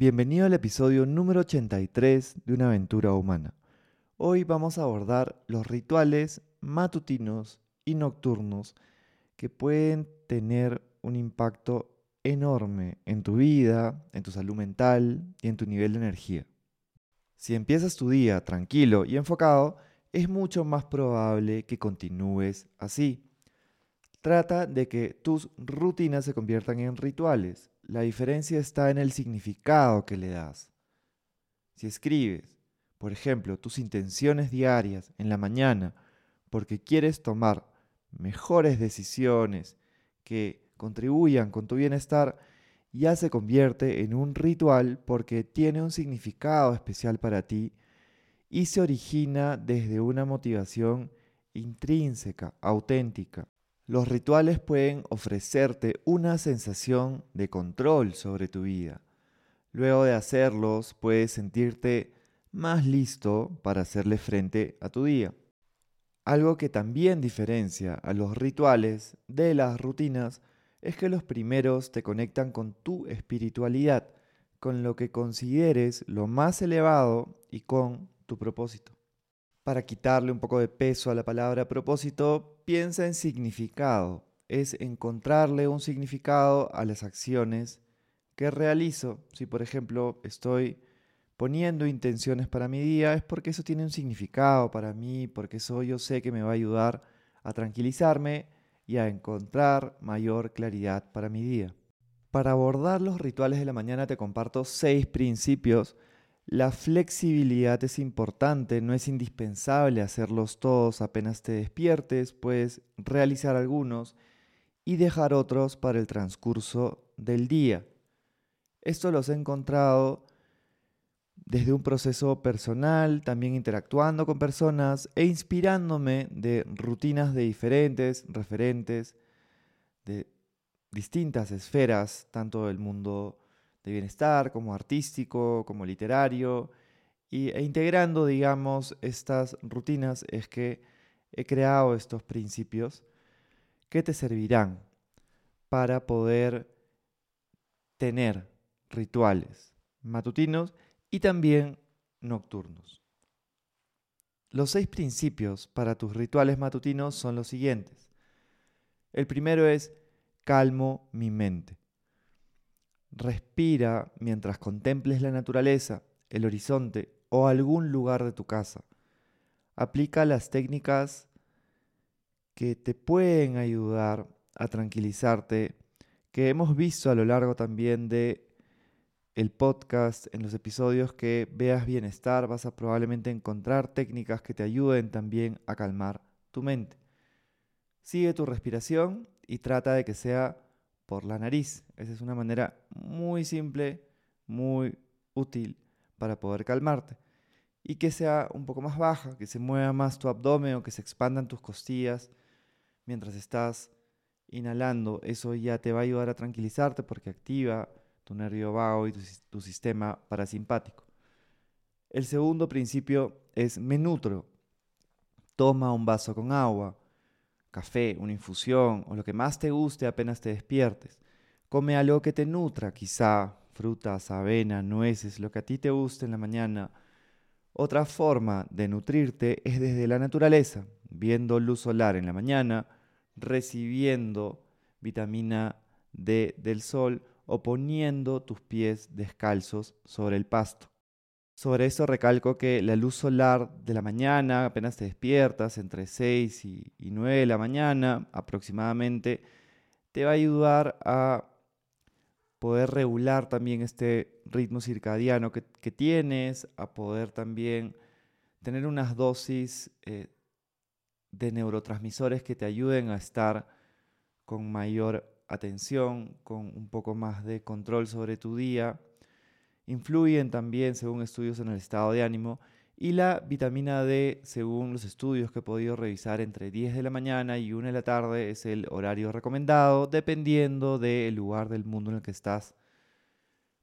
Bienvenido al episodio número 83 de Una aventura humana. Hoy vamos a abordar los rituales matutinos y nocturnos que pueden tener un impacto enorme en tu vida, en tu salud mental y en tu nivel de energía. Si empiezas tu día tranquilo y enfocado, es mucho más probable que continúes así. Trata de que tus rutinas se conviertan en rituales. La diferencia está en el significado que le das. Si escribes, por ejemplo, tus intenciones diarias en la mañana porque quieres tomar mejores decisiones que contribuyan con tu bienestar, ya se convierte en un ritual porque tiene un significado especial para ti y se origina desde una motivación intrínseca, auténtica. Los rituales pueden ofrecerte una sensación de control sobre tu vida. Luego de hacerlos, puedes sentirte más listo para hacerle frente a tu día. Algo que también diferencia a los rituales de las rutinas es que los primeros te conectan con tu espiritualidad, con lo que consideres lo más elevado y con tu propósito. Para quitarle un poco de peso a la palabra propósito, piensa en significado. Es encontrarle un significado a las acciones que realizo. Si por ejemplo estoy poniendo intenciones para mi día, es porque eso tiene un significado para mí, porque eso yo sé que me va a ayudar a tranquilizarme y a encontrar mayor claridad para mi día. Para abordar los rituales de la mañana te comparto seis principios. La flexibilidad es importante, no es indispensable hacerlos todos apenas te despiertes, puedes realizar algunos y dejar otros para el transcurso del día. Esto los he encontrado desde un proceso personal, también interactuando con personas e inspirándome de rutinas de diferentes referentes de distintas esferas, tanto del mundo de bienestar como artístico, como literario, y, e integrando, digamos, estas rutinas es que he creado estos principios que te servirán para poder tener rituales matutinos y también nocturnos. Los seis principios para tus rituales matutinos son los siguientes. El primero es calmo mi mente. Respira mientras contemples la naturaleza, el horizonte o algún lugar de tu casa. Aplica las técnicas que te pueden ayudar a tranquilizarte, que hemos visto a lo largo también de el podcast, en los episodios que veas bienestar, vas a probablemente encontrar técnicas que te ayuden también a calmar tu mente. Sigue tu respiración y trata de que sea por la nariz. Esa es una manera muy simple, muy útil para poder calmarte. Y que sea un poco más baja, que se mueva más tu abdomen o que se expandan tus costillas mientras estás inhalando. Eso ya te va a ayudar a tranquilizarte porque activa tu nervio vago y tu, sistema parasimpático. El segundo principio es me nutro. Toma un vaso con agua, café, una infusión o lo que más te guste apenas te despiertes. Come algo que te nutra, quizá frutas, avena, nueces, lo que a ti te guste en la mañana. Otra forma de nutrirte es desde la naturaleza, viendo luz solar en la mañana, recibiendo vitamina D del sol o poniendo tus pies descalzos sobre el pasto. Sobre eso recalco que la luz solar de la mañana, apenas te despiertas, entre 6 y, 9 de la mañana aproximadamente, te va a ayudar a poder regular también este ritmo circadiano que, tienes, a poder también tener unas dosis eh, de neurotransmisores que te ayuden a estar con mayor atención, con un poco más de control sobre tu día. Influyen también, según estudios, en el estado de ánimo. Y la vitamina D, según los estudios que he podido revisar, entre 10 de la mañana y 1 de la tarde es el horario recomendado, dependiendo del lugar del mundo en el que estás.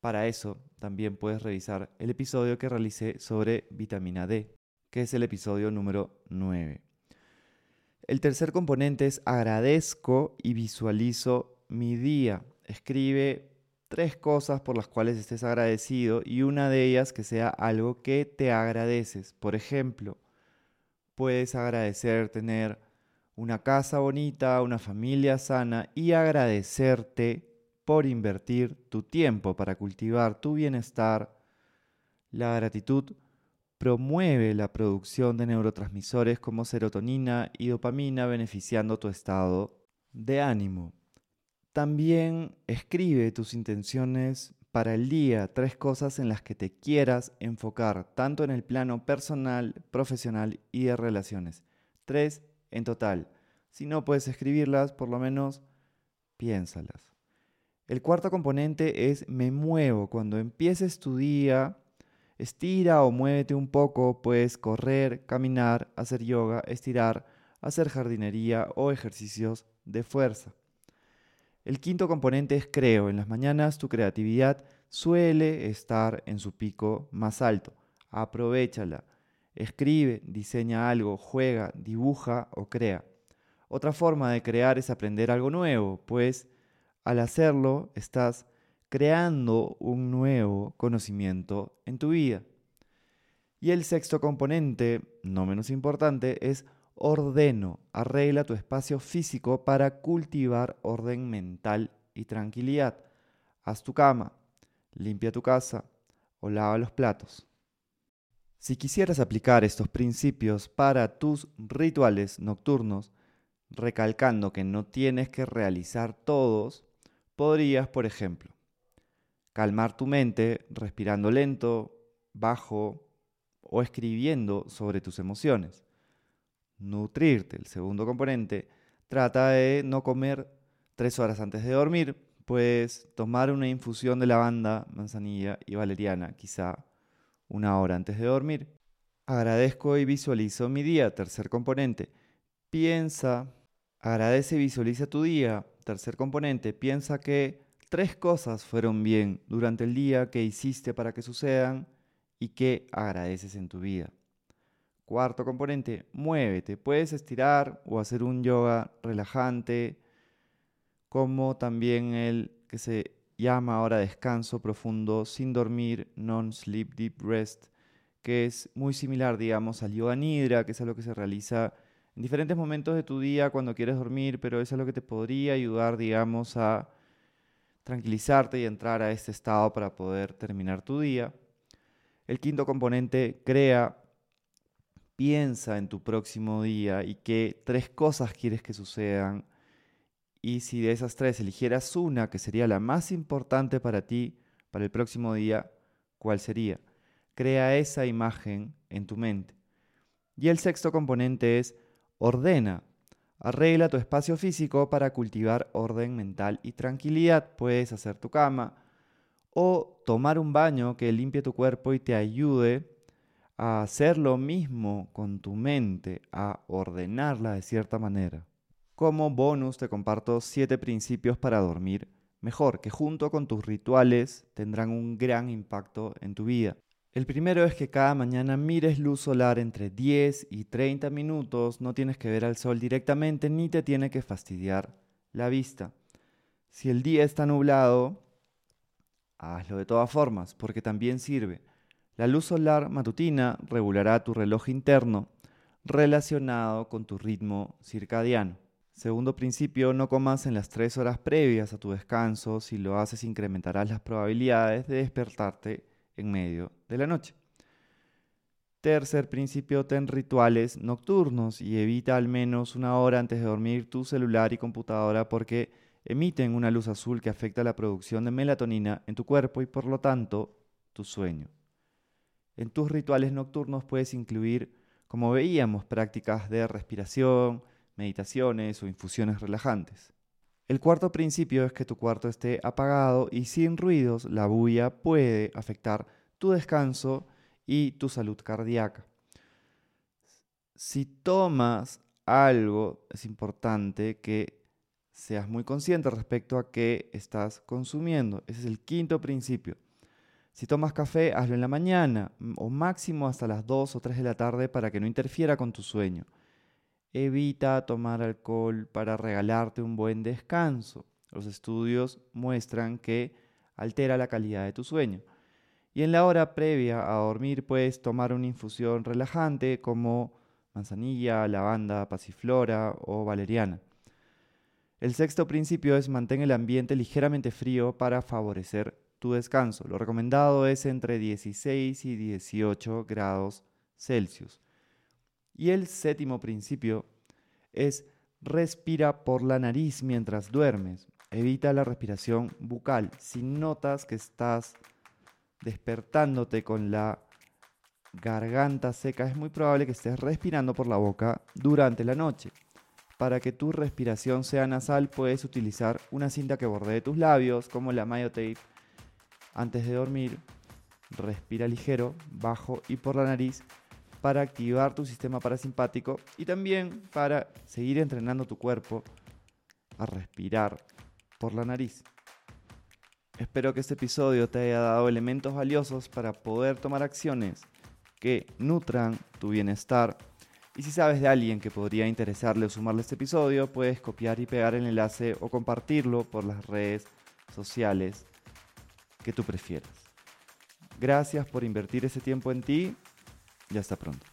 Para eso también puedes revisar el episodio que realicé sobre vitamina D, que es el episodio número 9. El tercer componente es agradezco y visualizo mi día. Escribe tres cosas por las cuales estés agradecido y una de ellas que sea algo que te agradeces. Por ejemplo, puedes agradecer tener una casa bonita, una familia sana y agradecerte por invertir tu tiempo para cultivar tu bienestar. La gratitud promueve la producción de neurotransmisores como serotonina y dopamina beneficiando tu estado de ánimo. También escribe tus intenciones para el día, tres cosas en las que te quieras enfocar, tanto en el plano personal, profesional y de relaciones. Tres en total. Si no puedes escribirlas, por lo menos piénsalas. El cuarto componente es me muevo. Cuando empieces tu día, estira o muévete un poco, puedes correr, caminar, hacer yoga, estirar, hacer jardinería o ejercicios de fuerza. El quinto componente es creo. En las mañanas tu creatividad suele estar en su pico más alto. Aprovechala. Escribe, diseña algo, juega, dibuja o crea. Otra forma de crear es aprender algo nuevo, pues al hacerlo estás creando un nuevo conocimiento en tu vida. Y el sexto componente, no menos importante, es ordeno, arregla tu espacio físico para cultivar orden mental y tranquilidad. Haz tu cama, limpia tu casa o lava los platos. Si quisieras aplicar estos principios para tus rituales nocturnos, recalcando que no tienes que realizar todos, podrías, por ejemplo, calmar tu mente respirando lento, bajo o escribiendo sobre tus emociones nutrirte. El segundo componente trata de no comer tres horas antes de dormir. Puedes tomar una infusión de lavanda, manzanilla y valeriana, quizá una hora antes de dormir. Agradezco y visualizo mi día. Tercer componente. Piensa, agradece y visualiza tu día. Tercer componente. Piensa que tres cosas fueron bien durante el día que hiciste para que sucedan y que agradeces en tu vida. Cuarto componente, muévete. Puedes estirar o hacer un yoga relajante, como también el que se llama ahora descanso profundo sin dormir, non-sleep deep rest, que es muy similar, digamos, al yoga nidra, que es algo que se realiza en diferentes momentos de tu día cuando quieres dormir, pero es algo que te podría ayudar, digamos, a tranquilizarte y entrar a este estado para poder terminar tu día. El quinto componente, crea piensa en tu próximo día y qué tres cosas quieres que sucedan. Y si de esas tres eligieras una que sería la más importante para ti, para el próximo día, ¿cuál sería? Crea esa imagen en tu mente. Y el sexto componente es ordena. Arregla tu espacio físico para cultivar orden mental y tranquilidad. Puedes hacer tu cama o tomar un baño que limpie tu cuerpo y te ayude a hacer lo mismo con tu mente, a ordenarla de cierta manera. Como bonus te comparto 7 principios para dormir mejor, que junto con tus rituales tendrán un gran impacto en tu vida. El primero es que cada mañana mires luz solar entre 10 y 30 minutos, no tienes que ver al sol directamente ni te tiene que fastidiar la vista. Si el día está nublado, hazlo de todas formas, porque también sirve. La luz solar matutina regulará tu reloj interno relacionado con tu ritmo circadiano. Segundo principio, no comas en las tres horas previas a tu descanso. Si lo haces, incrementarás las probabilidades de despertarte en medio de la noche. Tercer principio, ten rituales nocturnos y evita al menos una hora antes de dormir tu celular y computadora porque emiten una luz azul que afecta la producción de melatonina en tu cuerpo y por lo tanto tu sueño. En tus rituales nocturnos puedes incluir, como veíamos, prácticas de respiración, meditaciones o infusiones relajantes. El cuarto principio es que tu cuarto esté apagado y sin ruidos. La bulla puede afectar tu descanso y tu salud cardíaca. Si tomas algo, es importante que seas muy consciente respecto a qué estás consumiendo. Ese es el quinto principio. Si tomas café, hazlo en la mañana o máximo hasta las 2 o 3 de la tarde para que no interfiera con tu sueño. Evita tomar alcohol para regalarte un buen descanso. Los estudios muestran que altera la calidad de tu sueño. Y en la hora previa a dormir puedes tomar una infusión relajante como manzanilla, lavanda, pasiflora o valeriana. El sexto principio es mantener el ambiente ligeramente frío para favorecer tu descanso. Lo recomendado es entre 16 y 18 grados Celsius. Y el séptimo principio es respira por la nariz mientras duermes. Evita la respiración bucal. Si notas que estás despertándote con la garganta seca, es muy probable que estés respirando por la boca durante la noche. Para que tu respiración sea nasal, puedes utilizar una cinta que bordee tus labios, como la Tape. Antes de dormir, respira ligero, bajo y por la nariz para activar tu sistema parasimpático y también para seguir entrenando tu cuerpo a respirar por la nariz. Espero que este episodio te haya dado elementos valiosos para poder tomar acciones que nutran tu bienestar. Y si sabes de alguien que podría interesarle o sumarle este episodio, puedes copiar y pegar el enlace o compartirlo por las redes sociales que tú prefieras. Gracias por invertir ese tiempo en ti y hasta pronto.